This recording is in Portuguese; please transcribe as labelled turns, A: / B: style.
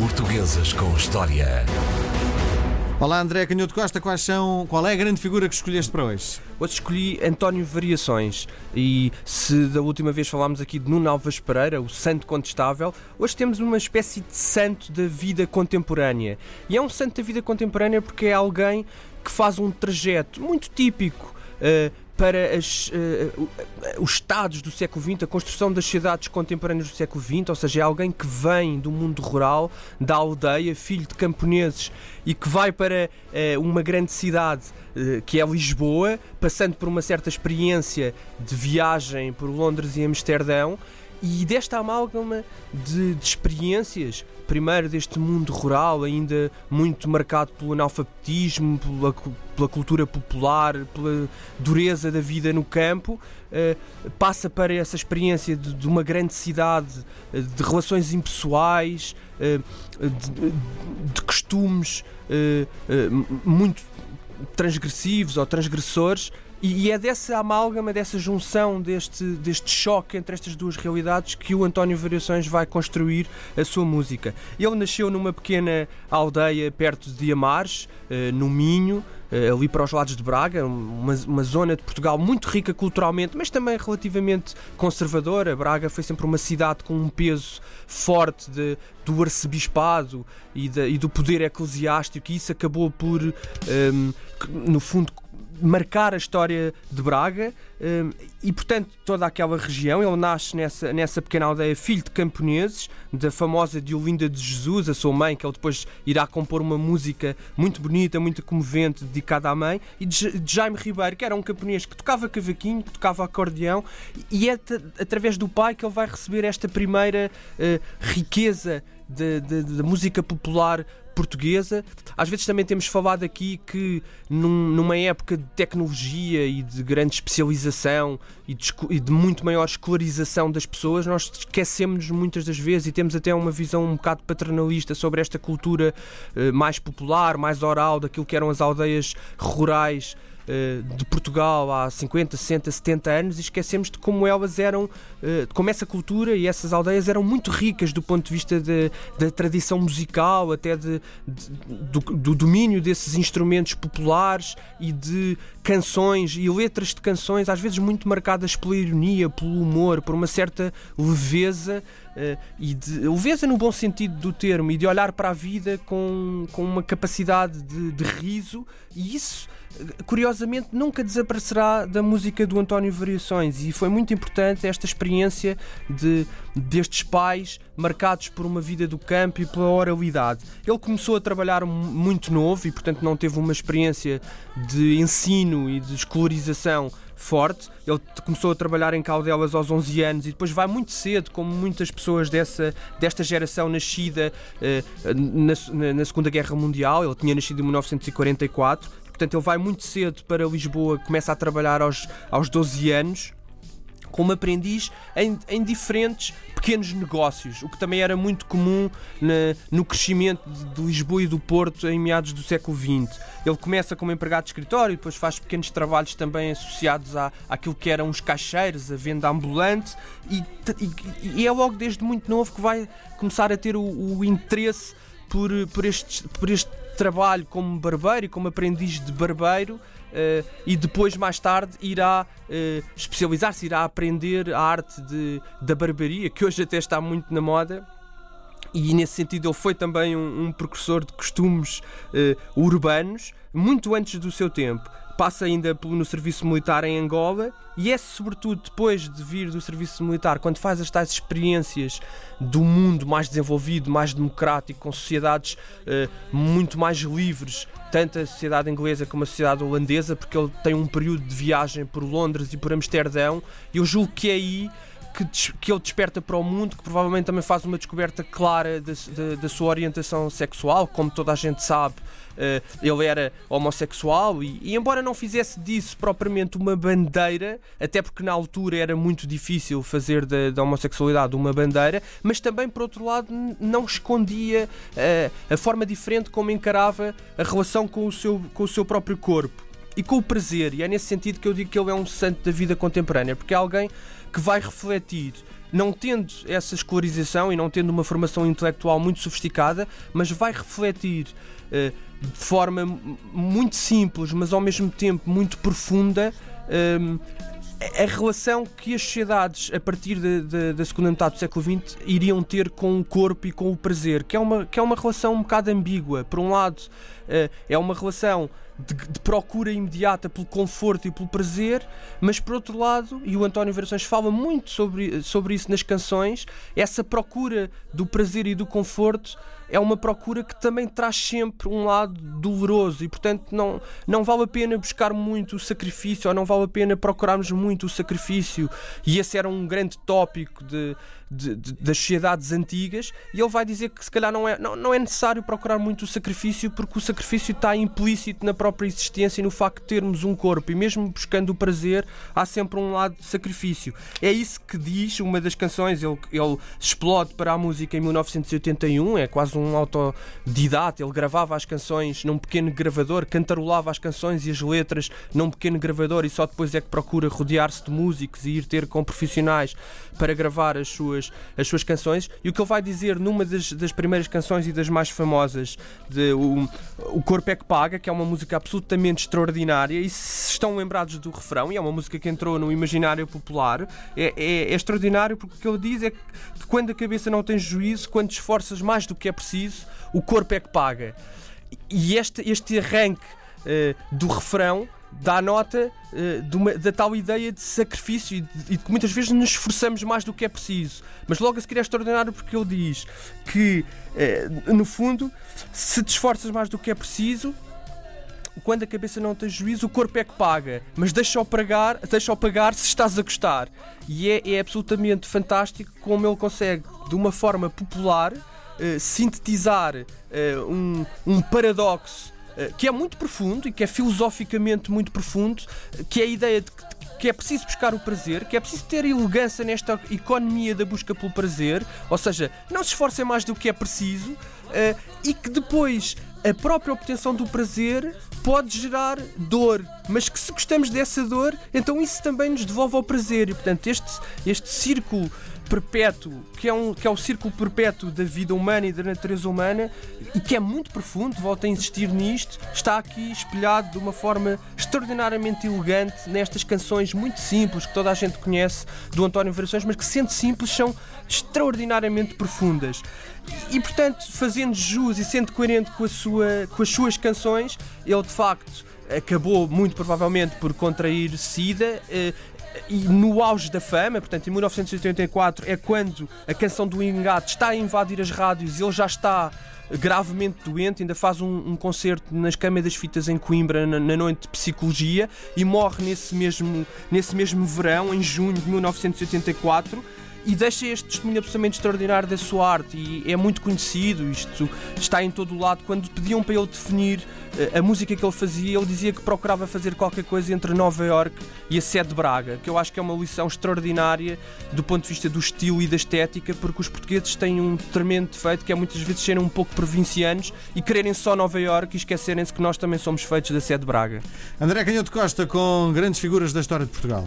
A: Portuguesas com História.
B: Olá André Canhoto Costa, quais são, qual é a grande figura que escolheste para hoje?
C: Hoje escolhi António Variações e se da última vez falámos aqui de Nuno Alves Pereira, o santo contestável, hoje temos uma espécie de santo da vida contemporânea. E é um santo da vida contemporânea porque é alguém que faz um trajeto muito típico uh, para as, uh, os estados do século XX, a construção das cidades contemporâneas do século XX, ou seja, é alguém que vem do mundo rural, da aldeia, filho de camponeses e que vai para uh, uma grande cidade uh, que é Lisboa, passando por uma certa experiência de viagem por Londres e Amsterdão e desta amálgama de, de, experiências, primeiro deste mundo rural, ainda muito marcado pelo analfabetismo, pela, pela cultura popular, pela dureza da vida no campo, eh, passa para essa experiência de, de uma grande cidade, eh, de relações impessoais, eh, de, de, costumes muito transgressivos ou transgressores e, é dessa amálgama, dessa junção, deste, deste choque entre estas duas realidades que o António Variações vai construir a sua música. Ele nasceu numa pequena aldeia perto de Amares, eh, no Minho, eh, ali para os lados de Braga, uma, uma, zona de Portugal muito rica culturalmente, mas também relativamente conservadora. Braga foi sempre uma cidade com um peso forte de, do arcebispado e, de, e do poder eclesiástico, e isso acabou por, um, ehm, no fundo, marcar a história de Braga hum, e, portanto, toda aquela região. Ele nasce nessa, nessa pequena aldeia, filho de camponeses, da famosa Diolinda de Jesus, a sua mãe, que ele depois irá compor uma música muito bonita, muito comovente, dedicada à mãe, e de Jaime Ribeiro, que era um camponês que tocava cavaquinho, que tocava acordeão, e é através do pai que ele vai receber esta primeira uh, riqueza da música popular portuguesa. Às vezes também temos falado aqui que num, numa época de tecnologia e de grande especialização e de, e de muito maior escolarização das pessoas, nós esquecemos muitas das vezes e temos até uma visão um bocado paternalista sobre esta cultura eh, mais popular, mais oral, daquilo que eram as aldeias rurais de Portugal há 50, 60, 70 anos e esquecemos de como elas eram, eh, de como essa cultura e essas aldeias eram muito ricas do ponto de vista da tradição musical, até de, de do, do, domínio desses instrumentos populares e de canções e letras de canções, às vezes muito marcadas pela ironia, pelo humor, por uma certa leveza. Uh, e de leveza no bom sentido do termo e de olhar para a vida com, com uma capacidade de, de riso, e isso curiosamente nunca desaparecerá da música do António Variações e foi muito importante esta experiência de, destes pais marcados por uma vida do campo e pela oralidade. Ele começou a trabalhar muito novo e portanto não teve uma experiência de ensino e de escolarização forte. Ele começou a trabalhar em Caldelas aos 11 anos e depois vai muito cedo, como muitas pessoas dessa, desta geração nascida eh, na, na Segunda Guerra Mundial. Ele tinha nascido em 1944 Portanto, ele vai muito cedo para Lisboa, começa a trabalhar aos, aos 12 anos como aprendiz em, em, diferentes pequenos negócios, o que também era muito comum na, no crescimento de, de, Lisboa e do Porto em meados do século XX. Ele começa como empregado de escritório, depois faz pequenos trabalhos também associados à, àquilo que eram os caixeiros, a venda ambulante, e, e, e é logo desde muito novo que vai começar a ter o, o interesse por, por, este, por este trabalho como barbeiro e como aprendiz de barbeiro uh, e depois, mais tarde, irá uh, especializar-se, irá aprender a arte de, da barbearia, que hoje até está muito na moda. E nesse sentido, ele foi também um, um precursor de costumes uh, urbanos, muito antes do seu tempo. Passa ainda no serviço militar em Angola e é sobretudo depois de vir do serviço militar, quando faz as tais experiências do mundo mais desenvolvido, mais democrático, com sociedades uh, muito mais livres, tanto a sociedade inglesa como a sociedade holandesa, porque ele tem um período de viagem por Londres e por Amsterdão, e eu julgo que é aí que, que ele desperta para o mundo, que provavelmente também faz uma descoberta clara da, sua orientação sexual, como toda a gente sabe. Uh, ele era homossexual e, e, embora não fizesse disso propriamente uma bandeira, até porque na altura era muito difícil fazer da, da homossexualidade uma bandeira, mas também por outro lado não escondia uh, a forma diferente como encarava a relação com o seu, com o seu próprio corpo e com o prazer. E é nesse sentido que eu digo que ele é um santo da vida contemporânea, porque é alguém que vai refletir não tendo essa escolarização e não tendo uma formação intelectual muito sofisticada, mas vai refletir uh, de forma muito simples, mas ao mesmo tempo muito profunda. Um, a relação que as sociedades, a partir de, de, da segunda metade do século XX, iriam ter com o corpo e com o prazer, que é uma, que é uma relação um bocado ambígua. Por um lado, uh, é uma relação de, de, procura imediata pelo conforto e pelo prazer, mas por outro lado, e o António Variações fala muito sobre, sobre isso nas canções, essa procura do prazer e do conforto é uma procura que também traz sempre um lado doloroso e, portanto, não, não vale a pena buscar muito o sacrifício ou não vale a pena procurarmos muito o sacrifício. E esse era um grande tópico de, de, de, das sociedades antigas. E ele vai dizer que, se calhar, não é, não, não é necessário procurar muito o sacrifício porque o sacrifício está implícito na própria existência e no facto de termos um corpo. E mesmo buscando o prazer, há sempre um lado de sacrifício. É isso que diz uma das canções. Ele, ele explode para a música em 1981, é quase um autodidata, ele gravava as canções num pequeno gravador, cantarolava as canções e as letras num pequeno gravador e só depois é que procura rodear-se de músicos e ir ter com profissionais para gravar as suas, as suas canções. E o que ele vai dizer numa das, das primeiras canções e das mais famosas, de o, o Corpo é que Paga, que é uma música absolutamente extraordinária, e se estão lembrados do refrão, e é uma música que entrou no imaginário popular, é, é, é extraordinário porque o que ele diz é que, quando a cabeça não tem juízo, quando esforças mais do que é preciso, o corpo é que paga. E este, este arranque uh, do refrão dá nota uh, uma, da tal ideia de sacrifício e de, que muitas vezes nos esforçamos mais do que é preciso. Mas logo a seguir é extraordinário porque ele diz que, uh, no fundo, se te esforças mais do que é preciso, quando a cabeça não tem juízo, o corpo é que paga, mas deixa-o pagar, deixa pagar se estás a gostar. E é, é absolutamente fantástico como ele consegue, de uma forma popular, uh, sintetizar uh, um, um paradoxo uh, que é muito profundo e que é filosoficamente muito profundo, que é a ideia de que que é preciso buscar o prazer, que é preciso ter elegância nesta economia da busca pelo prazer, ou seja, não se esforcem mais do que é preciso, uh, e que depois a própria obtenção do prazer pode gerar dor, mas que se gostamos dessa dor, então isso também nos devolve ao prazer. E portanto, este, este círculo perpétuo, que é, um, que é o círculo perpétuo da vida humana e da natureza humana, e que é muito profundo, volto a insistir nisto, está aqui espelhado de uma forma extraordinariamente elegante nestas canções muito simples que toda a gente conhece do António Variações, mas que, sendo simples, são extraordinariamente profundas. E, portanto, fazendo jus e sendo coerente com, a sua, com as suas canções, ele de facto acabou muito provavelmente por contrair SIDA. Eh, e no auge da fama, portanto em 1984 é quando a canção do Engate está a invadir as rádios ele já está gravemente doente, ainda faz um, um concerto nas Câmaras das Fitas em Coimbra na, na, noite de psicologia e morre nesse mesmo, nesse mesmo verão, em junho de 1984 e deixa este testemunho absolutamente extraordinário da sua arte e é muito conhecido, isto está em todo o lado. Quando pediam para ele definir eh, a música que ele fazia, ele dizia que procurava fazer qualquer coisa entre Nova York e a sede de Braga, que eu acho que é uma lição extraordinária do ponto de vista do estilo e da estética, porque os portugueses têm um tremendo defeito que é muitas vezes serem um pouco provincianos e quererem só Nova York e esquecerem-se que nós também somos feitos da sede de Braga.
B: André Canhoto Costa com grandes figuras da história de Portugal.